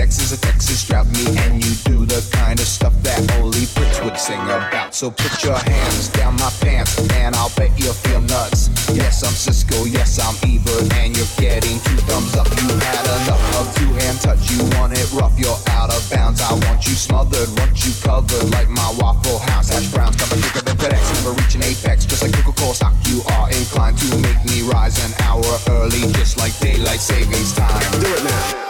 Sex is a Texas drought. Me and you do the kind of stuff that only Brits would sing about. So put your hands down my pants, and I'll bet you'll feel nuts. Yes, I'm Cisco. Yes, I'm Ebert, and you're getting two thumbs up. You had enough of two hand touch. You want it rough. You're out of bounds. I want you smothered, want you covered like my Waffle House hash browns. Coming quicker than FedEx, never reaching apex. Just like Coca-Cola stock, you are inclined to make me rise an hour early, just like daylight savings time. Do it now.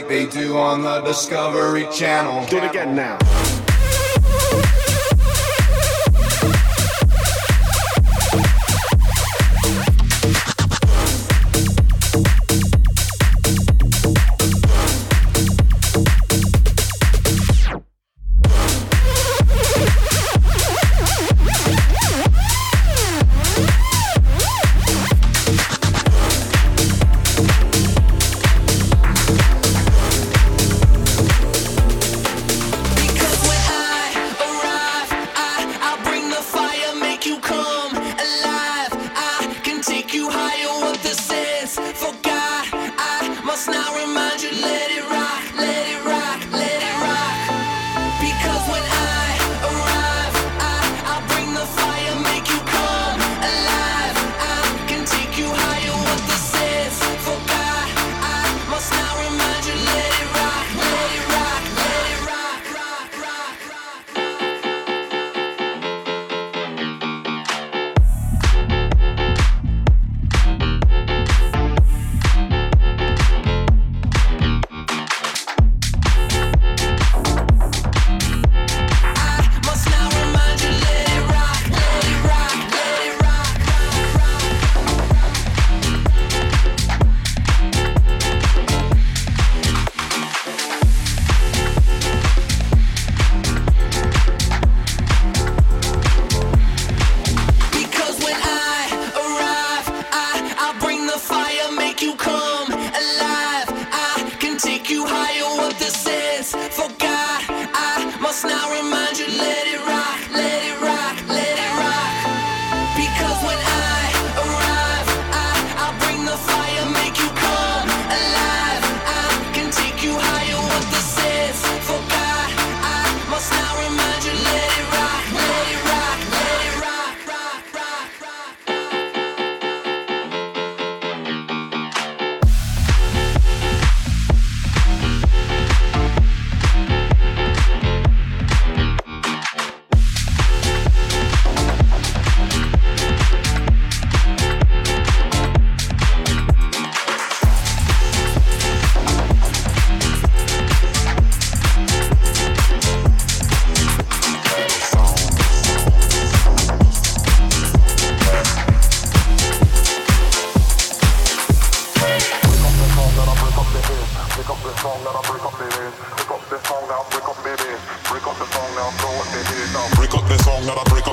Like they do on the Discovery Channel. Do it again now.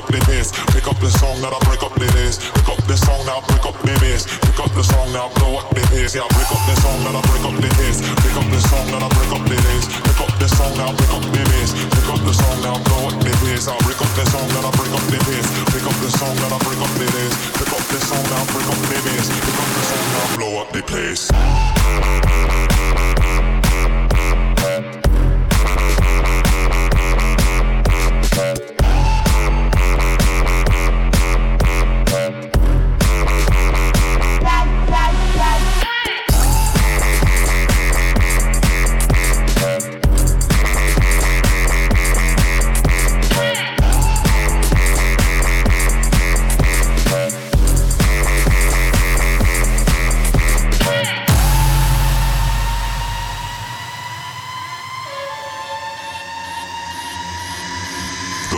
the bass. Pick up the song that I break up the bass. Pick up the song now, break up the bass. Pick up the song now, blow up the bass. Yeah, break up the song that I break up the bass. Pick up the song that I break up the bass. Pick up the song now, break up the bass. Pick up the song now, blow up the bass. I break up the song that I break up the bass. Pick up the song that I break up the bass. Pick up the song now, break up the bass. Pick up the song now, blow up the place.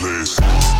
place.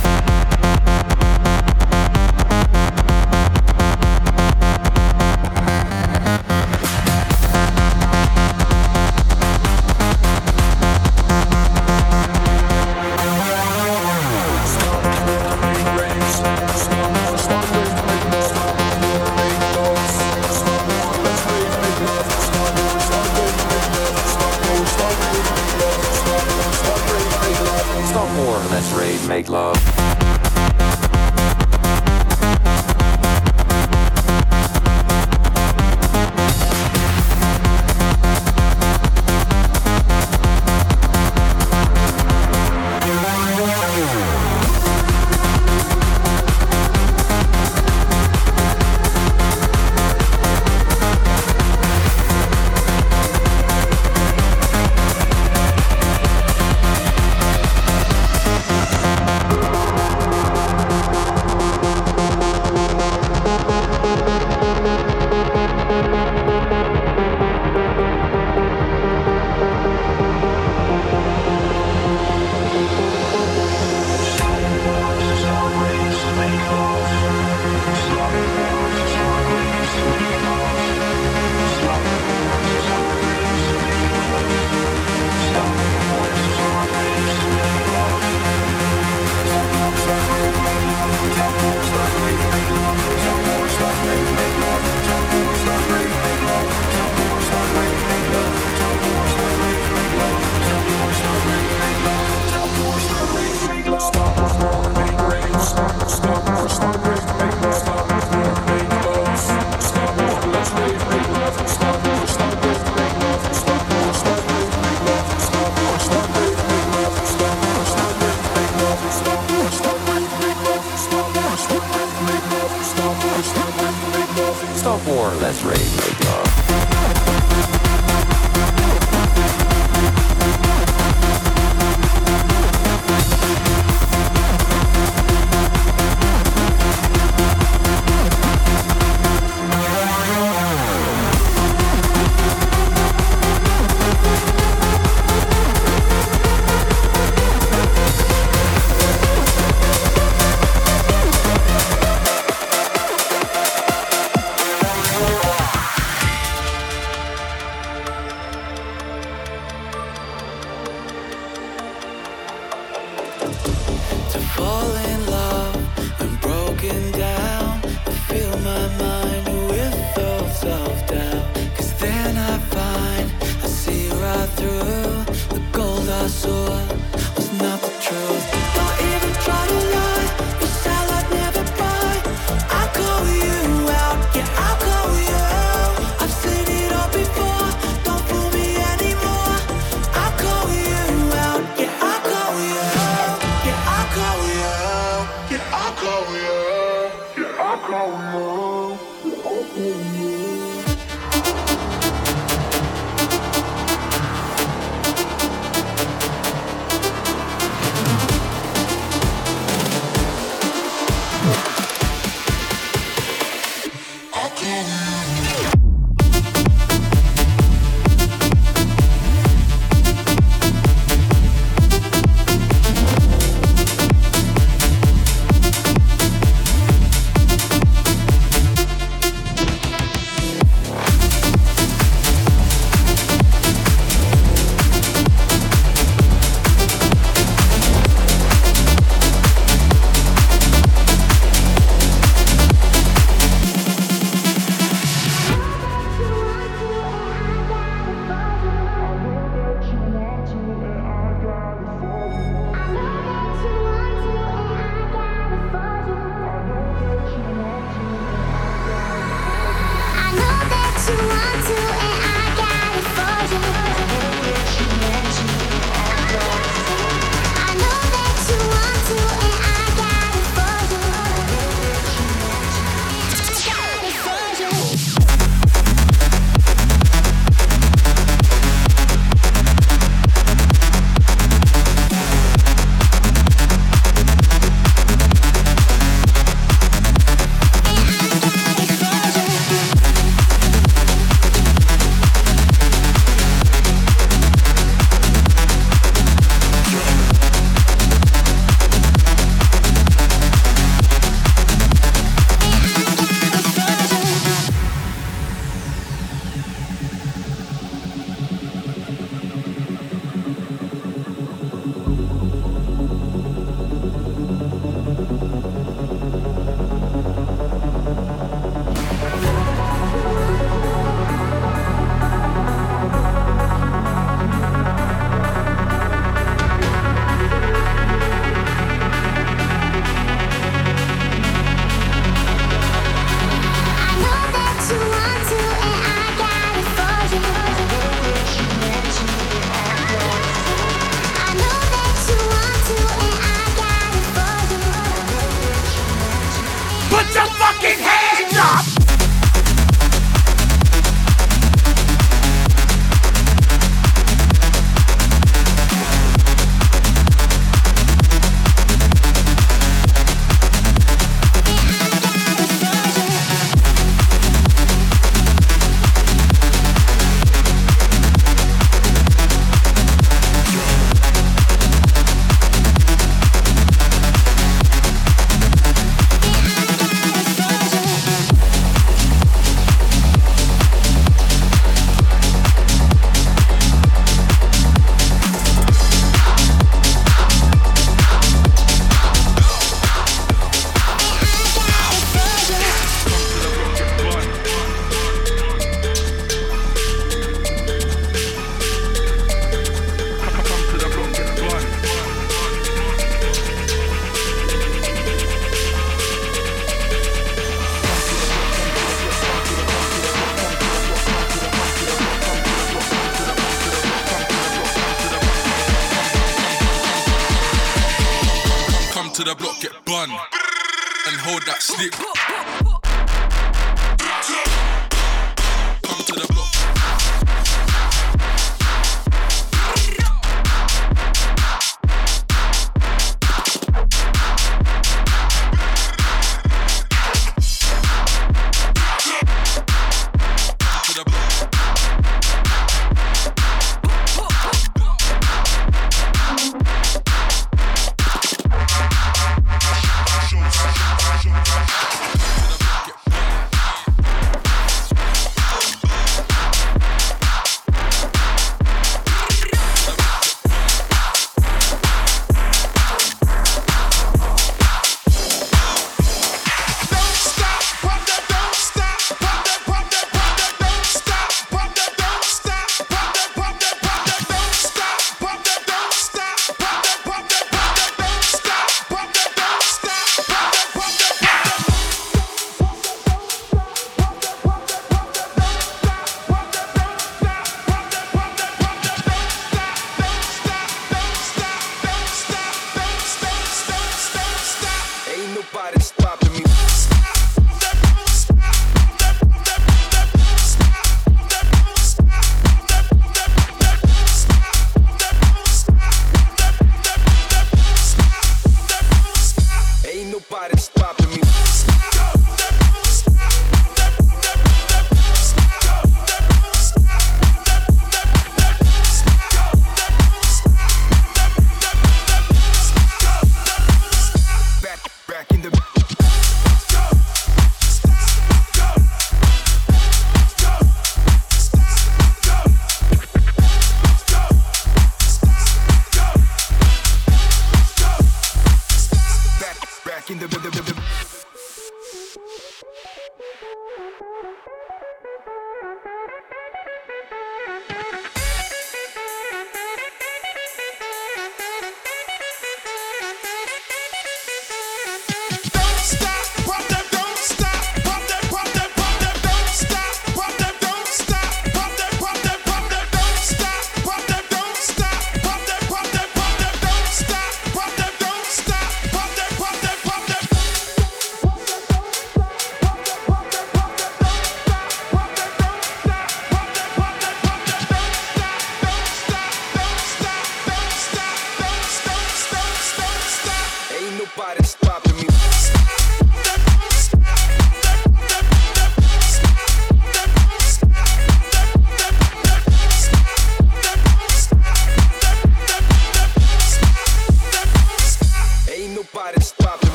get out